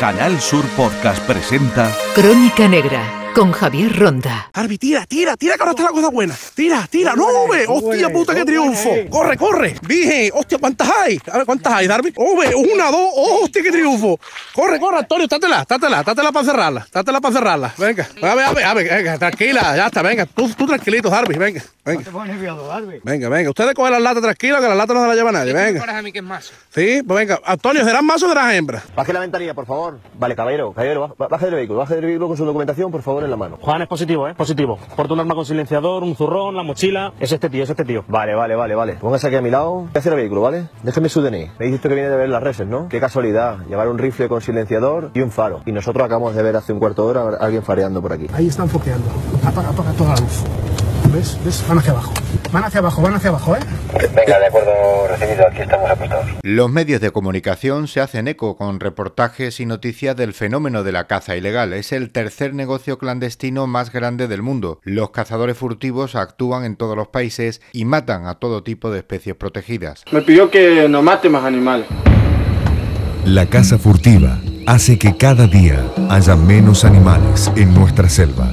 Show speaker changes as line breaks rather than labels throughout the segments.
Canal Sur Podcast presenta
Crónica Negra con Javier Ronda.
Arbi, tira, tira, tira que ahora está la cosa buena. Tira, tira, no, ve. Hostia puta, qué triunfo. Corre, corre. Dije, hostia, ¿cuántas hay? A ver, ¿cuántas hay, Darby? Oh, ve, una, dos, oh, hostia, qué triunfo. Corre, corre, Antonio, tátela, tátela, tátela para cerrarla, tátela para cerrarla. Venga, a ver, a ver, a ver, venga, tranquila, ya está, venga, tú, tú tranquilito, Darby, venga, venga.
te pones nervioso, Darby.
Venga, venga, ustedes cogen las latas tranquilos, que las latas no se las lleva nadie, venga.
a mí que es más.
Sí, pues venga, Antonio, ¿serán más o serán hembras?
Baje la ventanilla, por favor. Vale, caballero, caballero, ba- baje del vehículo, baje del vehículo con su documentación, por favor, en la mano.
Juan es positivo, ¿eh? Positivo. Porta un arma con silenciador, un zurrón, la mochila. Es este tío, es este tío.
Vale, vale, vale, vale. Póngase aquí a mi lado. ¿Qué hace el vehículo, vale? Déjeme su DNI. Me dice usted que viene de ver las reses, ¿no? Qué casualidad. Llevar un rifle con silenciador y un faro. Y nosotros acabamos de ver hace un cuarto de hora a alguien fareando por aquí.
Ahí están foqueando. Apaga, apaga toda la luz. ¿Ves? ¿Ves? Van hacia abajo. Van hacia abajo, van hacia abajo, ¿eh?
Venga, de acuerdo, recibido. Aquí estamos apostados.
Los medios de comunicación se hacen eco con reportajes y noticias del fenómeno de la caza ilegal. Es el tercer negocio clandestino más grande del mundo. Los cazadores furtivos actúan en todos los países y matan a todo tipo de especies protegidas.
Me pidió que no mate más animales.
La caza furtiva hace que cada día haya menos animales en nuestra selva.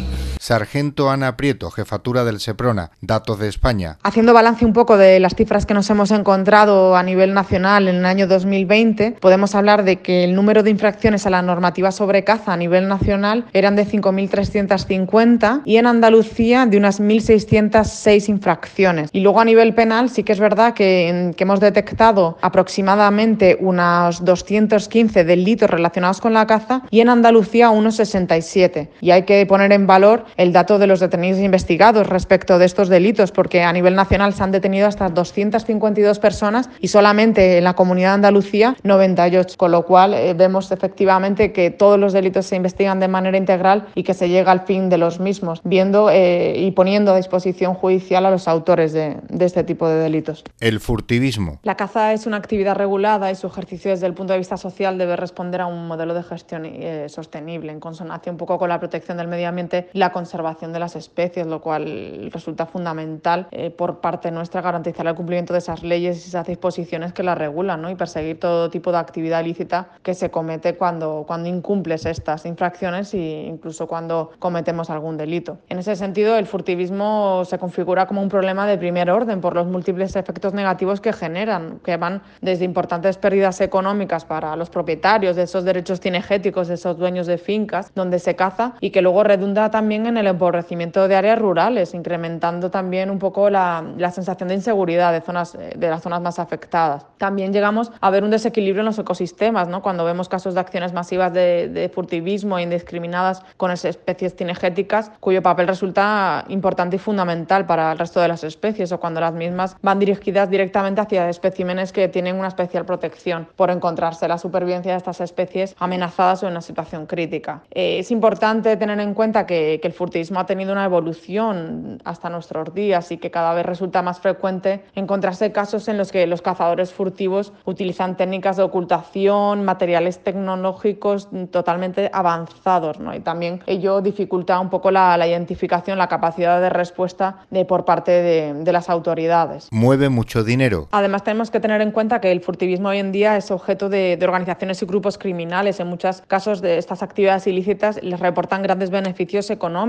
Sargento Ana Prieto, jefatura del Seprona, datos de España.
Haciendo balance un poco de las cifras que nos hemos encontrado a nivel nacional en el año 2020, podemos hablar de que el número de infracciones a la normativa sobre caza a nivel nacional eran de 5.350 y en Andalucía de unas 1.606 infracciones. Y luego a nivel penal sí que es verdad que, que hemos detectado aproximadamente unos 215 delitos relacionados con la caza y en Andalucía unos 67. Y hay que poner en valor el dato de los detenidos investigados respecto de estos delitos, porque a nivel nacional se han detenido hasta 252 personas y solamente en la comunidad de Andalucía 98, con lo cual eh, vemos efectivamente que todos los delitos se investigan de manera integral y que se llega al fin de los mismos, viendo eh, y poniendo a disposición judicial a los autores de, de este tipo de delitos.
El furtivismo.
La caza es una actividad regulada y su ejercicio desde el punto de vista social debe responder a un modelo de gestión eh, sostenible, en consonancia un poco con la protección del medio ambiente y la conservación de las especies, lo cual resulta fundamental eh, por parte nuestra garantizar el cumplimiento de esas leyes y esas disposiciones que las regulan ¿no? y perseguir todo tipo de actividad ilícita que se comete cuando, cuando incumples estas infracciones e incluso cuando cometemos algún delito. En ese sentido, el furtivismo se configura como un problema de primer orden por los múltiples efectos negativos que generan, que van desde importantes pérdidas económicas para los propietarios de esos derechos cinegéticos, de esos dueños de fincas donde se caza y que luego redunda también en el empobrecimiento de áreas rurales, incrementando también un poco la, la sensación de inseguridad de, zonas, de las zonas más afectadas. También llegamos a ver un desequilibrio en los ecosistemas, ¿no? cuando vemos casos de acciones masivas de, de furtivismo indiscriminadas con especies cinegéticas, cuyo papel resulta importante y fundamental para el resto de las especies, o cuando las mismas van dirigidas directamente hacia especímenes que tienen una especial protección por encontrarse la supervivencia de estas especies amenazadas o en una situación crítica. Eh, es importante tener en cuenta que, que el furtivismo ha tenido una evolución hasta nuestros días y que cada vez resulta más frecuente encontrarse casos en los que los cazadores furtivos utilizan técnicas de ocultación, materiales tecnológicos totalmente avanzados, ¿no? Y también ello dificulta un poco la, la identificación, la capacidad de respuesta de, por parte de, de las autoridades.
Mueve mucho dinero.
Además, tenemos que tener en cuenta que el furtivismo hoy en día es objeto de, de organizaciones y grupos criminales. En muchos casos de estas actividades ilícitas les reportan grandes beneficios económicos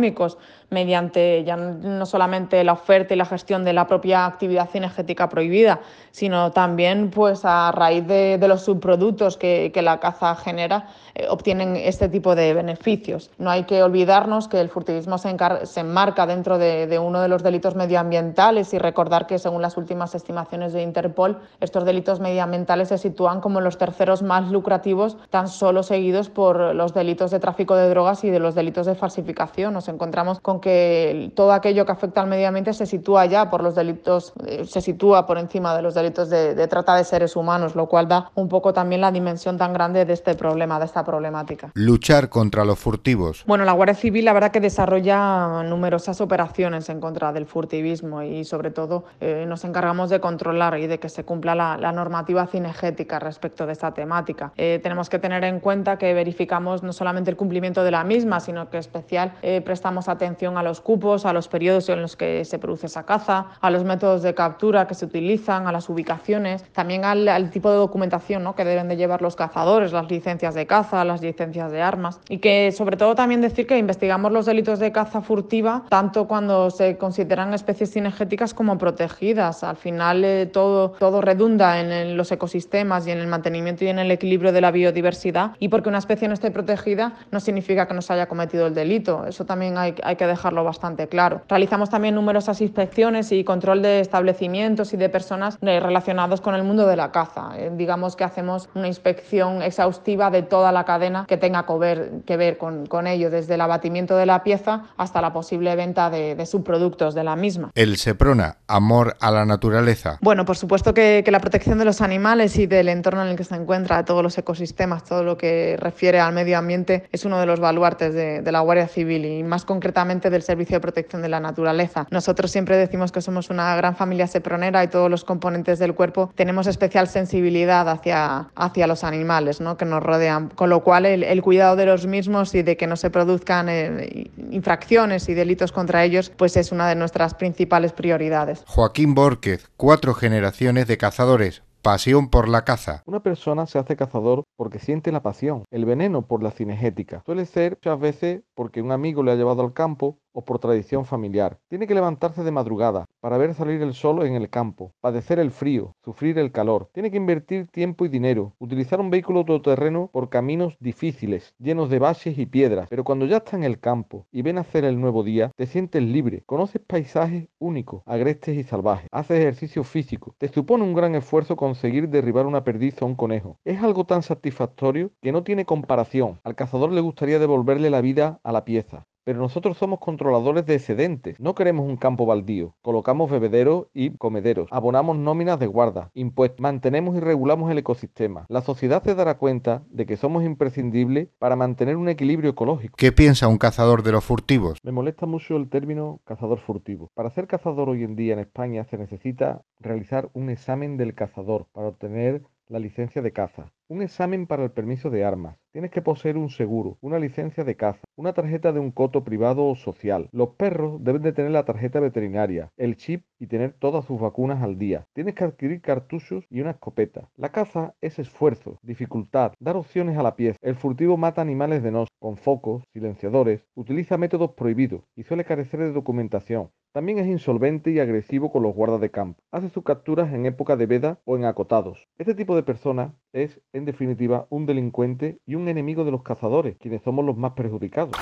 mediante ya no solamente la oferta y la gestión de la propia actividad cinegética prohibida, sino también pues a raíz de, de los subproductos que, la caza genera, eh, obtienen este tipo de beneficios. No hay que olvidarnos que el furtivismo se, se enmarca dentro de, de, uno de los delitos medioambientales y recordar que según las últimas estimaciones de Interpol, estos delitos medioambientales se sitúan como los terceros más lucrativos, tan solo seguidos por los delitos de tráfico de drogas y de los delitos de falsificación. Nos encontramos con que todo aquello que afecta al medio ambiente se sitúa ya por los delitos, eh, se sitúa por encima de los delitos de, de trata de seres humanos, lo cual da un poco también la dimensión tan grande de este problema, de esta problemática.
Luchar contra los furtivos.
Bueno, la Guardia Civil la verdad que desarrolla numerosas operaciones en contra del furtivismo y sobre todo eh, nos encargamos de controlar y de que se cumpla la, la normativa cinegética respecto de esta temática. Eh, tenemos que tener en cuenta que verificamos no solamente el cumplimiento de la misma, sino que especial eh, prestamos atención a los cupos, a los periodos en los que se produce esa caza, a los métodos de captura que se utilizan, a las ubicaciones, también al, tipo de documentación ¿no? que deben de llevar los cazadores, las licencias de caza, las licencias de armas y que sobre todo también decir que investigamos los delitos de caza furtiva tanto cuando se consideran especies cinegéticas como protegidas. Al final eh, todo, todo redunda en, los ecosistemas y en el mantenimiento y en el equilibrio de la biodiversidad y porque una especie no esté protegida no significa que no se haya cometido el delito. Eso también hay, hay que dejarlo bastante claro. Realizamos también numerosas inspecciones y control de establecimientos y de personas eh, relacionados con el mundo de la caza. Eh, digamos que hacemos una inspección exhaustiva de toda la cadena que tenga que ver, que ver con, con ello, desde el abatimiento de la pieza hasta la posible venta de, de subproductos de la misma.
El SEPRONA, amor a la naturaleza.
Bueno, por supuesto que, que la protección de los animales y del entorno en el que se encuentra, de todos los ecosistemas, todo lo que refiere al medio ambiente, es uno de los baluartes de, de la Guardia Civil y más concretamente del Servicio de Protección de la Naturaleza. Nosotros siempre decimos que somos una gran familia sepronera y todos los componentes del cuerpo tenemos especial sensibilidad hacia, hacia los animales ¿no? que nos rodean, con lo cual el, el cuidado de los mismos y de que no se produzcan eh, infracciones y delitos contra ellos, pues es una de nuestras principales prioridades.
Joaquín Borquez, cuatro generaciones de cazadores, Pasión por la caza.
Una persona se hace cazador porque siente la pasión, el veneno por la cinegética. Suele ser muchas veces porque un amigo le ha llevado al campo o por tradición familiar. Tiene que levantarse de madrugada para ver salir el sol en el campo, padecer el frío, sufrir el calor. Tiene que invertir tiempo y dinero, utilizar un vehículo todoterreno por caminos difíciles, llenos de baches y piedras. Pero cuando ya está en el campo y ven hacer el nuevo día, te sientes libre, conoces paisajes únicos, agrestes y salvajes, haces ejercicio físico. Te supone un gran esfuerzo conseguir derribar una perdiz o un conejo. Es algo tan satisfactorio que no tiene comparación. Al cazador le gustaría devolverle la vida a la pieza. Pero nosotros somos controladores de excedentes. No queremos un campo baldío. Colocamos bebederos y comederos. Abonamos nóminas de guarda, impuestos. Mantenemos y regulamos el ecosistema. La sociedad se dará cuenta de que somos imprescindibles para mantener un equilibrio ecológico.
¿Qué piensa un cazador de los furtivos?
Me molesta mucho el término cazador furtivo. Para ser cazador hoy en día en España se necesita realizar un examen del cazador para obtener la licencia de caza, un examen para el permiso de armas, tienes que poseer un seguro, una licencia de caza, una tarjeta de un coto privado o social. Los perros deben de tener la tarjeta veterinaria, el chip y tener todas sus vacunas al día. Tienes que adquirir cartuchos y una escopeta. La caza es esfuerzo, dificultad, dar opciones a la pieza. El furtivo mata animales de noche, con focos, silenciadores, utiliza métodos prohibidos y suele carecer de documentación. También es insolvente y agresivo con los guardas de campo. Hace sus capturas en época de veda o en acotados. Este tipo de persona es, en definitiva, un delincuente y un enemigo de los cazadores, quienes somos los más perjudicados.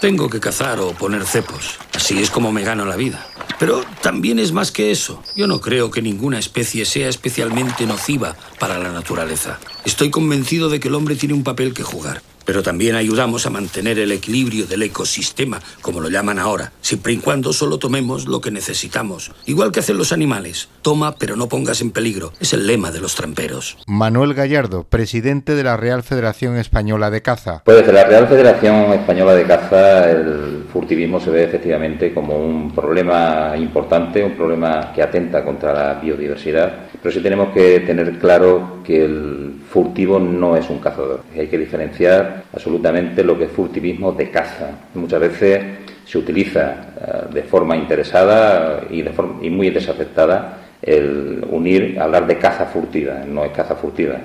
Tengo que cazar o poner cepos. Así es como me gano la vida. Pero también es más que eso. Yo no creo que ninguna especie sea especialmente nociva para la naturaleza. Estoy convencido de que el hombre tiene un papel que jugar pero también ayudamos a mantener el equilibrio del ecosistema, como lo llaman ahora, siempre y cuando solo tomemos lo que necesitamos. Igual que hacen los animales, toma pero no pongas en peligro. Es el lema de los tramperos.
Manuel Gallardo, presidente de la Real Federación Española de Caza.
Pues desde la Real Federación Española de Caza el furtivismo se ve efectivamente como un problema importante, un problema que atenta contra la biodiversidad, pero sí tenemos que tener claro que el furtivo no es un cazador. Hay que diferenciar absolutamente lo que es furtivismo de caza. Muchas veces se utiliza eh, de forma interesada y, de forma, y muy desaceptada el unir, hablar de caza furtiva. No es caza furtiva.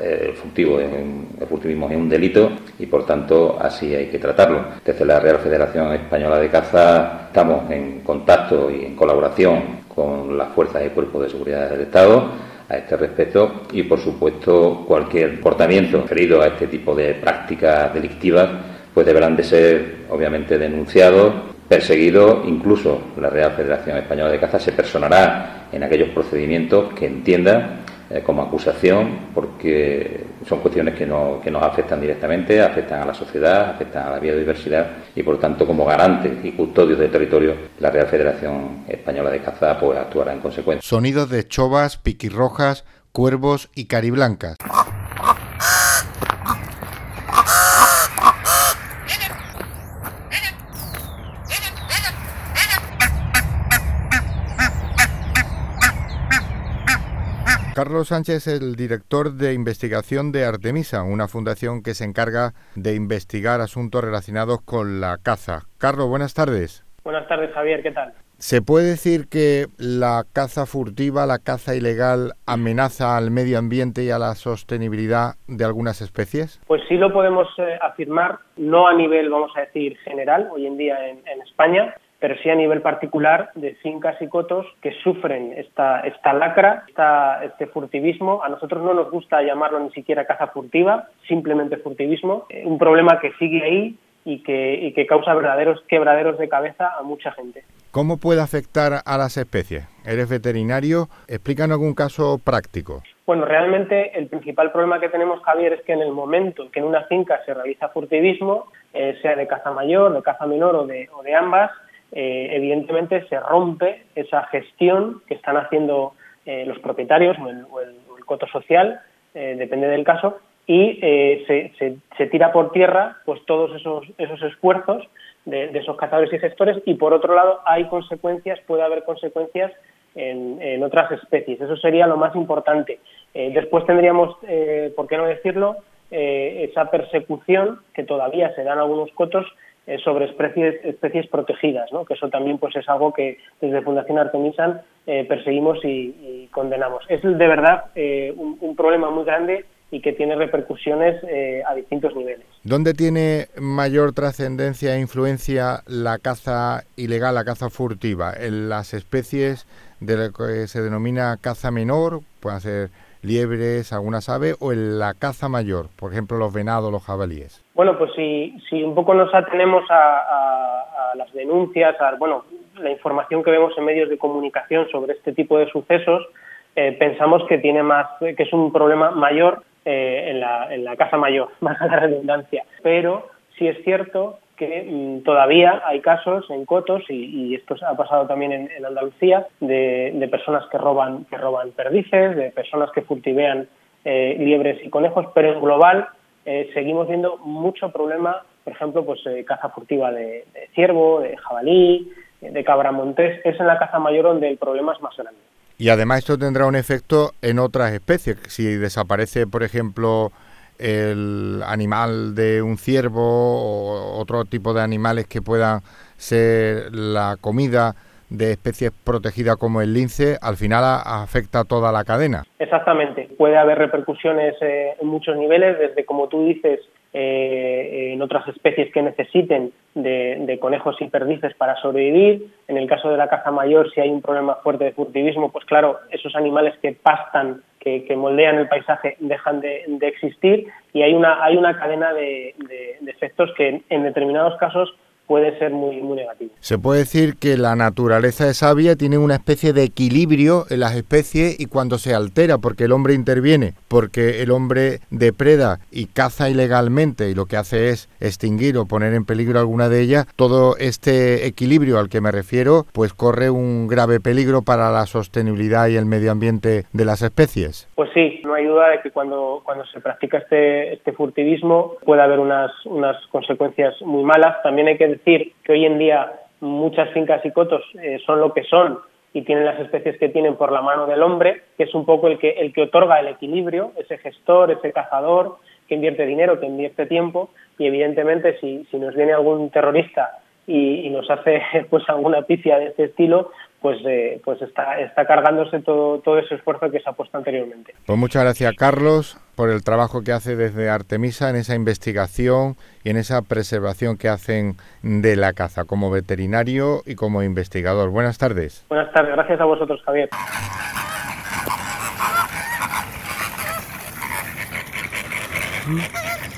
El, furtivo el furtivismo es un delito y por tanto así hay que tratarlo. Desde la Real Federación Española de Caza estamos en contacto y en colaboración con las fuerzas y cuerpos de seguridad del Estado a este respecto y, por supuesto, cualquier comportamiento referido a este tipo de prácticas delictivas pues deberán de ser, obviamente, denunciados, perseguidos, incluso la Real Federación Española de Caza se personará en aquellos procedimientos que entienda eh, como acusación, porque son cuestiones que, no, que nos afectan directamente, afectan a la sociedad, afectan a la biodiversidad y, por tanto, como garantes y custodios del territorio, la Real Federación Española de Caza pues, actuará en consecuencia.
Sonidos de chovas, piquirrojas, cuervos y cariblancas. Carlos Sánchez es el director de investigación de Artemisa, una fundación que se encarga de investigar asuntos relacionados con la caza. Carlos, buenas tardes.
Buenas tardes, Javier, ¿qué tal?
¿Se puede decir que la caza furtiva, la caza ilegal, amenaza al medio ambiente y a la sostenibilidad de algunas especies?
Pues sí lo podemos eh, afirmar, no a nivel, vamos a decir, general, hoy en día en, España, pero sí a nivel particular de fincas y cotos que sufren esta, esta lacra, esta, este furtivismo. A nosotros no nos gusta llamarlo ni siquiera caza furtiva, simplemente furtivismo. Eh, un problema que sigue ahí y que, y que causa verdaderos quebraderos de cabeza a mucha gente.
¿Cómo puede afectar a las especies? Eres veterinario, explícanos algún caso práctico.
Bueno, realmente el principal problema que tenemos, Javier, es que en el momento en que en una finca se realiza furtivismo, eh, sea de caza mayor, de caza menor o de, o de ambas, eh, evidentemente se rompe esa gestión que están haciendo eh, los propietarios o el, coto social, depende del caso, y se, se, tira por tierra pues todos esos, esos esfuerzos de, esos cazadores y gestores y por otro lado hay consecuencias, puede haber consecuencias en, otras especies. Eso sería lo más importante. Eh, después tendríamos, eh, ¿por qué no decirlo?, eh, esa persecución que todavía se da en algunos cotos sobre especies, especies protegidas, ¿no? que eso también pues es algo que desde Fundación Artemisan perseguimos y, condenamos. Es de verdad un problema muy grande y que tiene repercusiones eh, a distintos niveles.
¿Dónde tiene mayor trascendencia e influencia la caza ilegal, la caza furtiva? ¿En las especies de lo que se denomina caza menor, pueden ser liebres, algunas aves, o en la caza mayor, por ejemplo los venados, los jabalíes?
Bueno, pues si, si un poco nos atenemos a, las denuncias, a bueno, la información que vemos en medios de comunicación sobre este tipo de sucesos, eh, pensamos que tiene más, que es un problema mayor eh, en, la, en, la, casa mayor, más a la redundancia. Pero sí es cierto que mm, todavía hay casos en cotos y, esto ha pasado también en, Andalucía de, personas que roban que roban perdices, de personas que cultivean eh, liebres y conejos, pero en global eh, seguimos viendo mucho problema, por ejemplo, pues caza furtiva de, de ciervo, de jabalí, de cabra montés. Es en la caza mayor donde el problema es más grande.
Y además esto tendrá un efecto en otras especies. Si desaparece, por ejemplo, el animal de un ciervo o otro tipo de animales que puedan ser la comida de especies protegidas como el lince, al final afecta a toda la cadena.
Exactamente. Puede haber repercusiones eh, en muchos niveles, desde, como tú dices, eh, en otras especies que necesiten de, conejos y perdices para sobrevivir. En el caso de la caza mayor, si hay un problema fuerte de furtivismo, pues claro, esos animales que pastan, que, moldean el paisaje, dejan de, existir y hay una, hay una cadena de, de efectos que en determinados casos puede ser muy, muy negativo.
Se puede decir que la naturaleza es sabia, tiene una especie de equilibrio en las especies y cuando se altera porque el hombre interviene, porque el hombre depreda y caza ilegalmente y lo que hace es extinguir o poner en peligro alguna de ellas, todo este equilibrio al que me refiero pues corre un grave peligro para la sostenibilidad y el medio ambiente de las especies.
Pues sí, no hay duda de que cuando, cuando se practica este, este furtivismo puede haber unas, unas consecuencias muy malas. También hay que decir que hoy en día muchas fincas y cotos eh, son lo que son y tienen las especies que tienen por la mano del hombre, que es un poco el que, el que otorga el equilibrio, ese gestor, ese cazador, que invierte dinero, que invierte tiempo, y evidentemente si, si nos viene algún terrorista y, nos hace pues alguna pifia de este estilo, pues, eh, pues está, está cargándose todo, todo ese esfuerzo que se ha puesto anteriormente.
Pues muchas gracias, Carlos, por el trabajo que hace desde Artemisa en esa investigación y en esa preservación que hacen de la caza como veterinario y como investigador. Buenas tardes.
Buenas tardes, gracias a vosotros, Javier.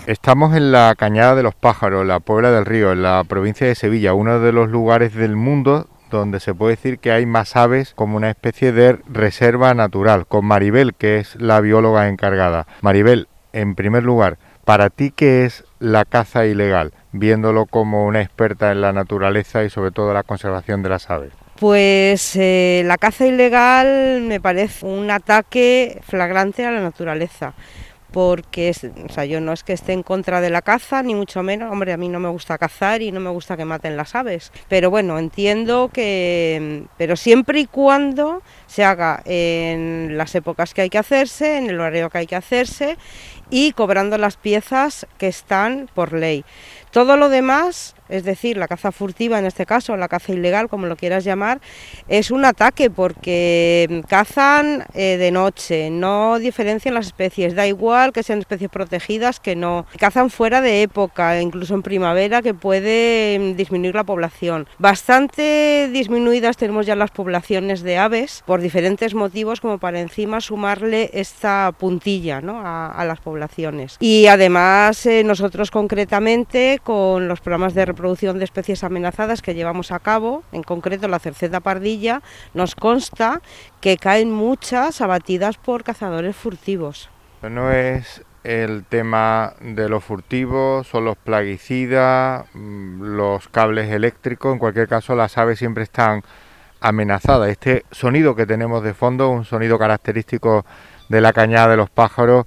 Estamos en la Cañada de los Pájaros, la Puebla del Río, en la provincia de Sevilla, uno de los lugares del mundo donde se puede decir que hay más aves como una especie de reserva natural, con Maribel, que es la bióloga encargada. Maribel, en primer lugar, para ti, ¿qué es la caza ilegal? Viéndolo como una experta en la naturaleza y sobre todo la conservación de las aves.
Pues eh, la caza ilegal me parece un ataque flagrante a la naturaleza porque o sea, yo no es que esté en contra de la caza, ni mucho menos, hombre, a mí no me gusta cazar y no me gusta que maten las aves, pero bueno, entiendo que, pero siempre y cuando se haga en las épocas que hay que hacerse, en el horario que hay que hacerse y cobrando las piezas que están por ley. Todo lo demás es decir, la caza furtiva en este caso, la caza ilegal, como lo quieras llamar, es un ataque porque cazan eh, de noche, no diferencian las especies, da igual que sean especies protegidas que no, cazan fuera de época, incluso en primavera, que puede mm, disminuir la población. Bastante disminuidas tenemos ya las poblaciones de aves por diferentes motivos, como para encima sumarle esta puntilla a, las poblaciones. Y además eh, nosotros concretamente con los programas de producción de especies amenazadas que llevamos a cabo, en concreto la cerceta pardilla, nos consta que caen muchas abatidas por cazadores furtivos.
No es el tema de los furtivos, o los plaguicidas, mm, los cables eléctricos, en cualquier caso las aves siempre están amenazadas. Este sonido que tenemos de fondo, un sonido característico de la cañada de los pájaros,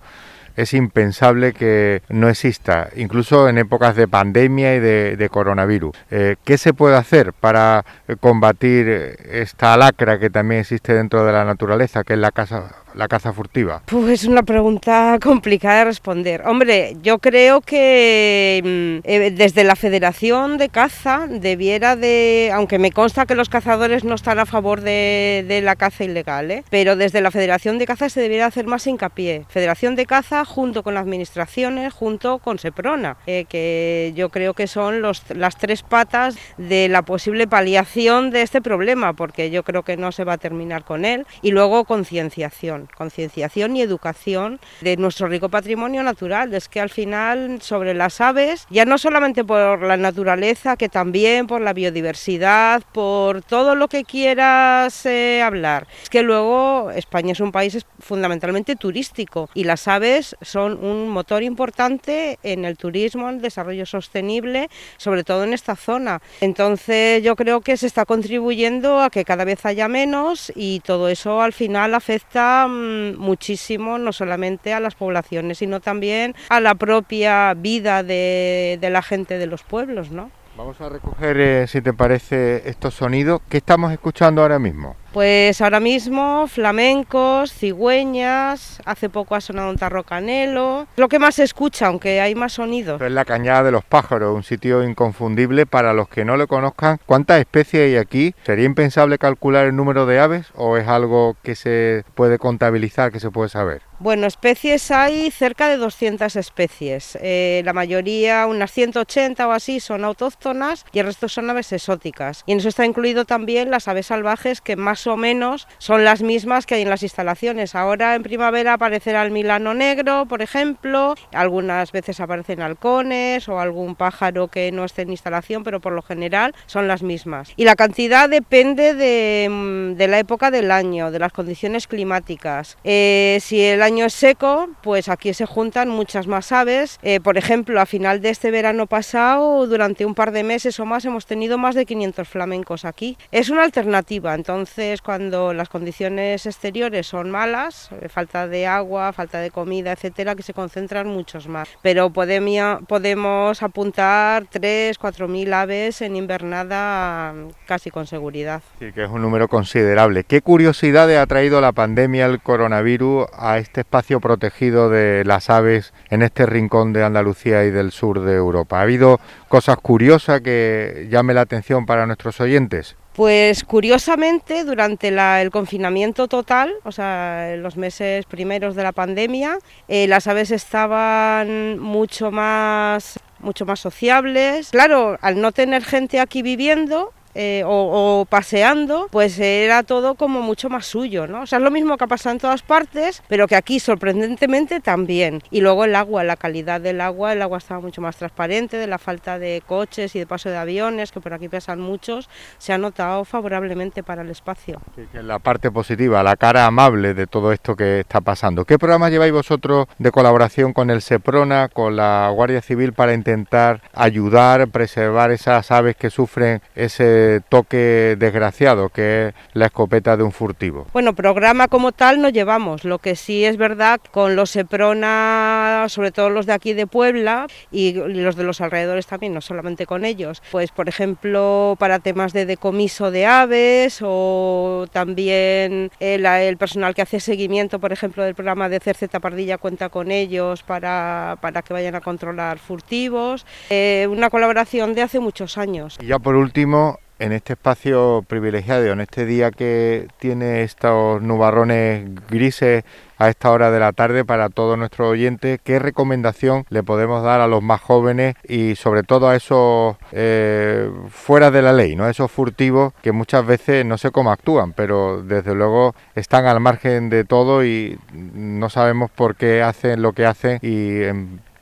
es impensable que no exista, incluso en épocas de pandemia y de, coronavirus. Eh, ¿Qué se puede hacer para combatir esta lacra que también existe dentro de la naturaleza, que es la casa la caza furtiva?
Pues es una pregunta complicada de responder. Hombre, yo creo que mm, eh, desde la Federación de Caza debiera de, aunque me consta que los cazadores no están a favor de, la caza ilegal, ¿eh? pero desde la Federación de Caza se debiera hacer más hincapié. Federación de Caza junto con las administraciones, junto con Seprona, eh, que yo creo que son los, las tres patas de la posible paliación de este problema, porque yo creo que no se va a terminar con él, y luego concienciación concienciación y educación de nuestro rico patrimonio natural. Es que al final sobre las aves, ya no solamente por la naturaleza, que también por la biodiversidad, por todo lo que quieras eh, hablar. Es que luego España es un país fundamentalmente turístico y las aves son un motor importante en el turismo, en el desarrollo sostenible, sobre todo en esta zona. Entonces yo creo que se está contribuyendo a que cada vez haya menos y todo eso al final afecta muchísimo, no solamente a las poblaciones, sino también a la propia vida de, la gente de los pueblos, ¿no?
Vamos a recoger, eh, si te parece, estos sonidos. ¿Qué estamos escuchando ahora mismo?
Pues ahora mismo flamencos, cigüeñas, hace poco ha sonado un tarro canelo, lo que más se escucha, aunque hay más sonidos.
es la Cañada de los Pájaros, un sitio inconfundible para los que no lo conozcan. ¿Cuántas especies hay aquí? ¿Sería impensable calcular el número de aves o es algo que se puede contabilizar, que se puede saber?
Bueno, especies hay cerca de 200 especies. Eh, la mayoría, unas 180 o así, son autóctonas y el resto son aves exóticas. Y en eso está incluido también las aves salvajes que más o menos son las mismas que hay en las instalaciones. Ahora en primavera aparecerá el milano negro, por ejemplo, algunas veces aparecen halcones o algún pájaro que no esté en instalación, pero por lo general son las mismas. Y la cantidad depende de, mm, la época del año, de las condiciones climáticas. Eh, si el año es seco, pues aquí se juntan muchas más aves. Eh, por ejemplo, a final de este verano pasado, durante un par de meses o más, hemos tenido más de 500 flamencos aquí. Es una alternativa, entonces cuando las condiciones exteriores son malas, eh, falta de agua, falta de comida, etcétera, que se concentran muchos más. Pero podemos apuntar 3, 4 mil aves en invernada casi con seguridad.
Sí, que es un número considerable. ¿Qué curiosidades ha traído la pandemia, el coronavirus, a este espacio protegido de las aves en este rincón de Andalucía y del sur de Europa. ¿Ha habido cosas curiosas que llame la atención para nuestros oyentes?
Pues curiosamente, durante el confinamiento total, o sea, en los meses primeros de la pandemia, eh, las aves estaban mucho más, mucho más sociables. Claro, al no tener gente aquí viviendo, eh, o, paseando, pues era todo como mucho más suyo, ¿no? O sea, es lo mismo que ha pasado en todas partes, pero que aquí sorprendentemente también. Y luego el agua, la calidad del agua, el agua estaba mucho más transparente, de la falta de coches y de paso de aviones, que por aquí pesan muchos, se ha notado favorablemente para el espacio.
La parte positiva, la cara amable de todo esto que está pasando. ¿Qué programas lleváis vosotros de colaboración con el SEPRONA, con la Guardia Civil para intentar ayudar, preservar esas aves que sufren ese ese toque desgraciado que es la escopeta de un furtivo.
Bueno, programa como tal no llevamos, lo que sí es verdad con los Seprona, sobre todo los de aquí de Puebla y los de los alrededores también, no solamente con ellos, pues por ejemplo para temas de decomiso de aves o también el, el personal que hace seguimiento, por ejemplo, del programa de Cerceta Pardilla cuenta con ellos para, para que vayan a controlar furtivos. Eh, una colaboración de hace muchos años.
Y ya por último, en este espacio privilegiado, en este día que tiene estos nubarrones grises a esta hora de la tarde para todos nuestros oyentes, ¿qué recomendación le podemos dar a los más jóvenes y sobre todo a esos eh, fuera de la ley, ¿no? esos furtivos que muchas veces no sé cómo actúan, pero desde luego están al margen de todo y no sabemos por qué hacen lo que hacen y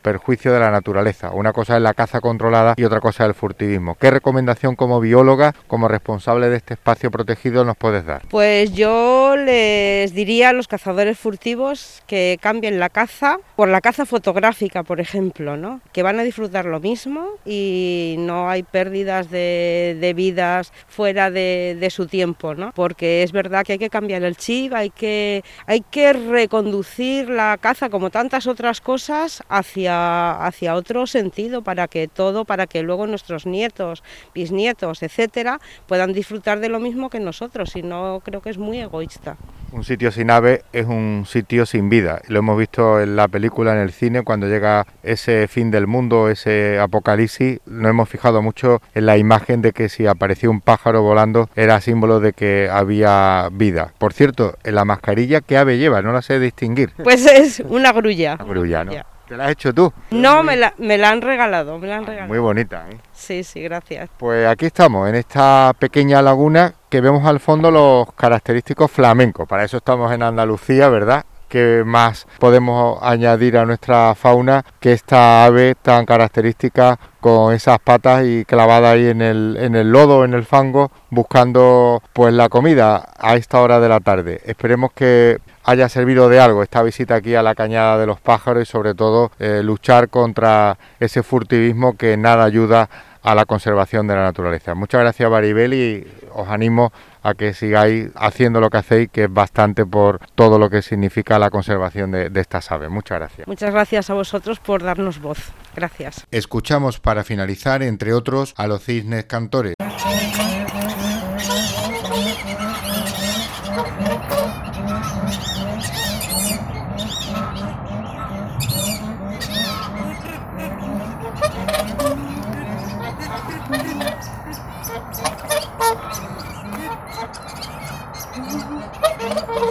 perjuicio de la naturaleza. Una cosa es la caza controlada y otra cosa es el furtivismo. ¿Qué recomendación como bióloga, como responsable de este espacio protegido nos puedes dar?
Pues yo les diría a los cazadores furtivos que cambien la caza por la caza fotográfica, por ejemplo, ¿no? que van a disfrutar lo mismo y no hay pérdidas de, vidas fuera de, de, su tiempo, ¿no? porque es verdad que hay que cambiar el chip, hay que, hay que reconducir la caza como tantas otras cosas hacia hacia, otro sentido para que todo, para que luego nuestros nietos, bisnietos, etcétera, puedan disfrutar de lo mismo que nosotros. Y no creo que es muy egoísta.
Un sitio sin ave es un sitio sin vida. Lo hemos visto en la película, en el cine, cuando llega ese fin del mundo, ese apocalipsis. Nos hemos fijado mucho en la imagen de que si aparecía un pájaro volando era símbolo de que había vida. Por cierto, en la mascarilla, ¿qué ave lleva? No la sé distinguir.
Pues es una grulla.
Una grulla, ¿no? ¿Te la has hecho tú?
No, me la, me la han regalado, me la han regalado.
Muy bonita, ¿eh?
Sí, sí, gracias.
Pues aquí estamos, en esta pequeña laguna que vemos al fondo los característicos flamencos. Para eso estamos en Andalucía, ¿verdad? ¿Qué más podemos añadir a nuestra fauna que esta ave tan característica con esas patas y clavada ahí en el, en el lodo, en el fango, buscando pues la comida a esta hora de la tarde. Esperemos que haya servido de algo esta visita aquí a la Cañada de los Pájaros y sobre todo eh, luchar contra ese furtivismo que nada ayuda a la conservación de la naturaleza. Muchas gracias Baribel y os animo a que sigáis haciendo lo que hacéis, que es bastante por todo lo que significa la conservación de, de estas aves. Muchas gracias.
Muchas gracias a vosotros por darnos voz. Gracias.
Escuchamos para finalizar, entre otros, a los cisnes cantores. Thank you.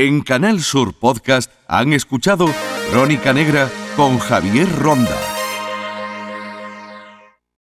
En Canal Sur Podcast han escuchado Crónica Negra con Javier Ronda.